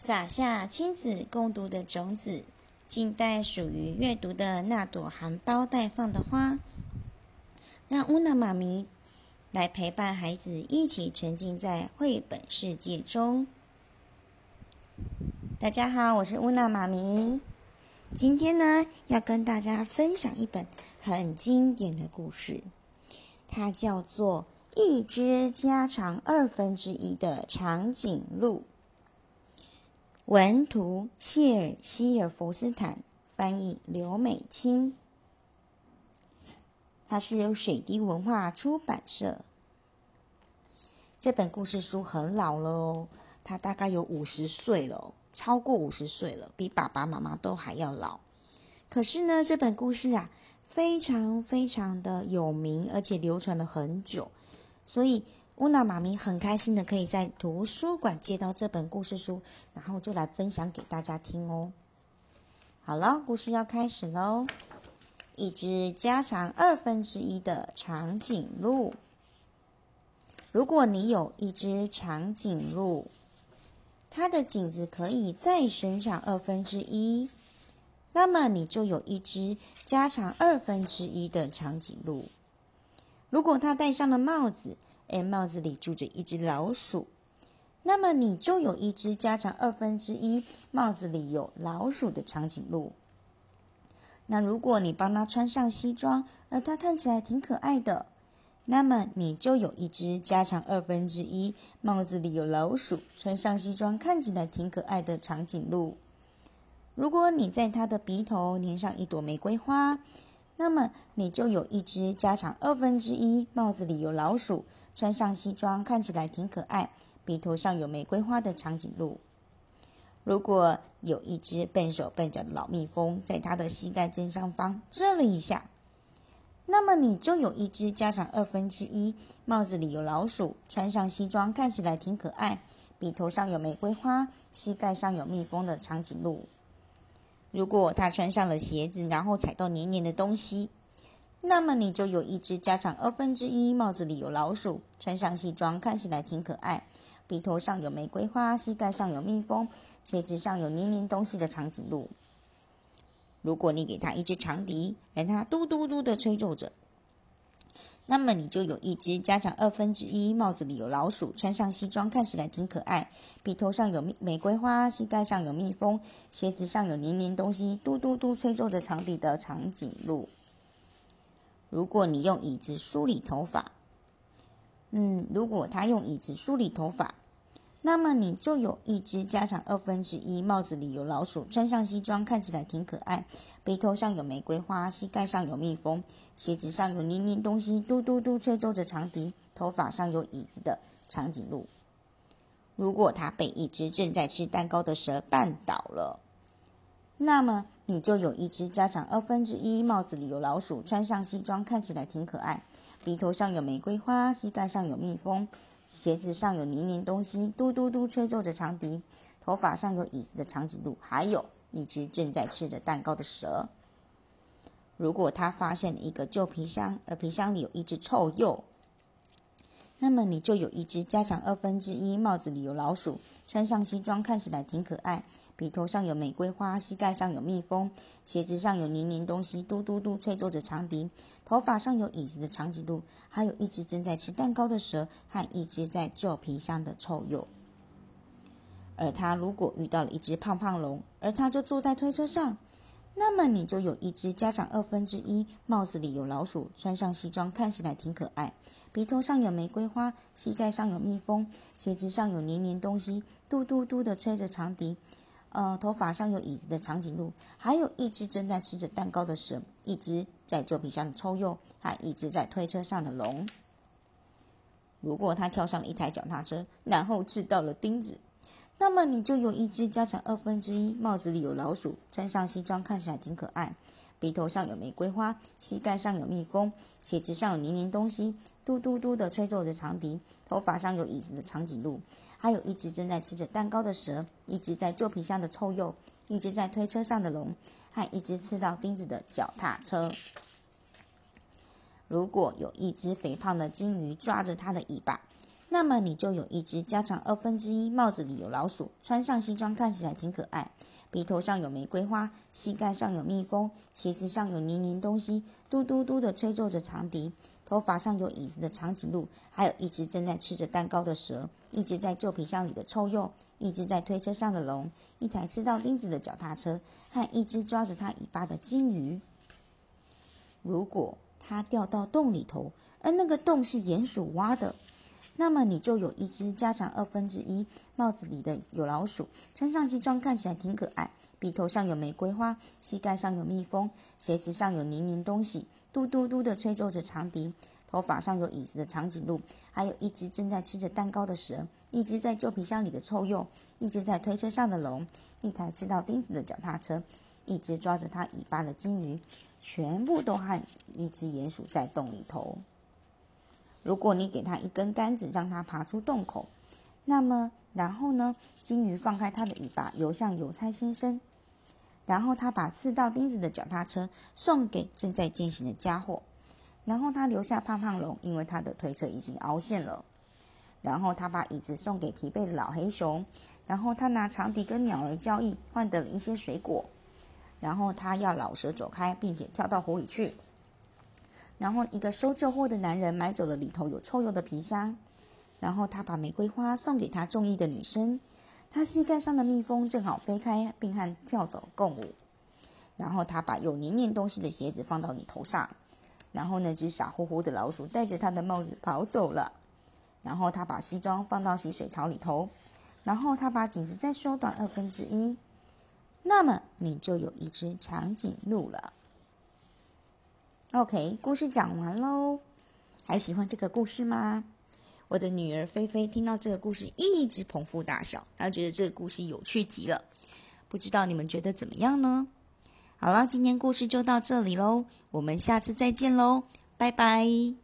撒下亲子共读的种子，静待属于阅读的那朵含苞待放的花。让乌娜妈咪来陪伴孩子一起沉浸在绘本世界中。大家好，我是乌娜妈咪。今天呢，要跟大家分享一本很经典的故事，它叫做《一只加长二分之一的长颈鹿》。文图谢尔希尔福斯坦，翻译刘美清。它是由水滴文化出版社。这本故事书很老了哦，它大概有五十岁了，超过五十岁了，比爸爸妈妈都还要老。可是呢，这本故事啊，非常非常的有名，而且流传了很久，所以。乌娜妈咪很开心的可以在图书馆借到这本故事书，然后就来分享给大家听哦。好了，故事要开始喽。一只加长二分之一的长颈鹿。如果你有一只长颈鹿，它的颈子可以再伸长二分之一，那么你就有一只加长二分之一的长颈鹿。如果它戴上了帽子，而帽子里住着一只老鼠，那么你就有一只加长二分之一帽子里有老鼠的长颈鹿。那如果你帮它穿上西装，而它看起来挺可爱的，那么你就有一只加长二分之一帽子里有老鼠，穿上西装看起来挺可爱的长颈鹿。如果你在它的鼻头粘上一朵玫瑰花，那么你就有一只加长二分之一帽子里有老鼠。穿上西装看起来挺可爱，鼻头上有玫瑰花的长颈鹿。如果有一只笨手笨脚的老蜜蜂在它的膝盖正上方蛰了一下，那么你就有一只加上二分之一帽子里有老鼠，穿上西装看起来挺可爱，鼻头上有玫瑰花，膝盖上有蜜蜂的长颈鹿。如果它穿上了鞋子，然后踩到黏黏的东西。那么你就有一只加长二分之一帽子里有老鼠，穿上西装看起来挺可爱，鼻头上有玫瑰花，膝盖上有蜜蜂，鞋子上有黏黏东西的长颈鹿。如果你给它一只长笛，让它嘟嘟嘟的吹奏着，那么你就有一只加长二分之一帽子里有老鼠，穿上西装看起来挺可爱，鼻头上有玫瑰花，膝盖上有蜜蜂，鞋子上有黏黏东西，嘟嘟嘟吹奏着长笛的长颈鹿。如果你用椅子梳理头发，嗯，如果他用椅子梳理头发，那么你就有一只加长二分之一帽子里有老鼠，穿上西装看起来挺可爱，鼻头上有玫瑰花，膝盖上有蜜蜂，鞋子上有黏黏东西，嘟嘟嘟吹奏着长笛，头发上有椅子的长颈鹿。如果他被一只正在吃蛋糕的蛇绊倒了。那么你就有一只加长二分之一帽子里有老鼠，穿上西装看起来挺可爱，鼻头上有玫瑰花，膝盖上有蜜蜂，鞋子上有黏黏东西，嘟嘟嘟吹奏着长笛，头发上有椅子的长颈鹿，还有一只正在吃着蛋糕的蛇。如果他发现了一个旧皮箱，而皮箱里有一只臭鼬，那么你就有一只加长二分之一帽子里有老鼠，穿上西装看起来挺可爱。鼻头上有玫瑰花，膝盖上有蜜蜂，鞋子上有黏黏东西，嘟嘟嘟吹奏着长笛。头发上有椅子的长颈鹿，还有一只正在吃蛋糕的蛇和一只在旧皮箱的臭鼬。而他如果遇到了一只胖胖龙，而他就坐在推车上，那么你就有一只加长二分之一帽子里有老鼠，穿上西装看起来挺可爱。鼻头上有玫瑰花，膝盖上有蜜蜂，鞋子上有黏黏东西，嘟嘟嘟的吹着长笛。呃，头发上有椅子的长颈鹿，还有一只正在吃着蛋糕的蛇，一只在旧皮箱的抽鼬，还一只在推车上的龙。如果他跳上了一台脚踏车，然后刺到了钉子，那么你就有一只加长二分之一帽子里有老鼠，穿上西装看起来挺可爱，鼻头上有玫瑰花，膝盖上有蜜蜂，鞋子上有黏黏东西，嘟嘟嘟的吹奏着长笛，头发上有椅子的长颈鹿。还有一只正在吃着蛋糕的蛇，一只在旧皮箱的臭鼬，一只在推车上的龙，还一只刺到钉子的脚踏车。如果有一只肥胖的金鱼抓着它的尾巴，那么你就有一只加长二分之一，帽子里有老鼠，穿上西装看起来挺可爱，鼻头上有玫瑰花，膝盖上有蜜蜂，鞋子上有黏黏东西，嘟嘟嘟的吹奏着长笛。头发上有椅子的长颈鹿，还有一只正在吃着蛋糕的蛇，一只在旧皮箱里的臭鼬，一只在推车上的龙，一台吃到钉子的脚踏车，和一只抓着它尾巴的金鱼。如果它掉到洞里头，而那个洞是鼹鼠挖的，那么你就有一只加长二分之一，帽子里的有老鼠，穿上西装看起来挺可爱，鼻头上有玫瑰花，膝盖上有蜜蜂，鞋子上有黏黏东西。嘟嘟嘟的吹奏着长笛，头发上有椅子的长颈鹿，还有一只正在吃着蛋糕的蛇，一只在旧皮箱里的臭鼬，一只在推车上的龙，一台刺到钉子的脚踏车，一只抓着它尾巴的金鱼，全部都和一只鼹鼠在洞里头。如果你给它一根杆子，让它爬出洞口，那么然后呢？金鱼放开它的尾巴，游向邮差先生。然后他把刺到钉子的脚踏车送给正在践行的家伙，然后他留下胖胖龙，因为他的推车已经凹陷了。然后他把椅子送给疲惫的老黑熊，然后他拿长笛跟鸟儿交易，换得了一些水果。然后他要老蛇走开，并且跳到湖里去。然后一个收旧货的男人买走了里头有臭鼬的皮箱。然后他把玫瑰花送给他中意的女生。他膝盖上的蜜蜂正好飞开，并和跳蚤共舞。然后他把有黏黏东西的鞋子放到你头上。然后那只傻乎乎的老鼠戴着他的帽子跑走了。然后他把西装放到洗水槽里头。然后他把颈子再缩短二分之一。那么你就有一只长颈鹿了。OK，故事讲完喽。还喜欢这个故事吗？我的女儿菲菲听到这个故事一直捧腹大笑，她觉得这个故事有趣极了。不知道你们觉得怎么样呢？好了，今天故事就到这里喽，我们下次再见喽，拜拜。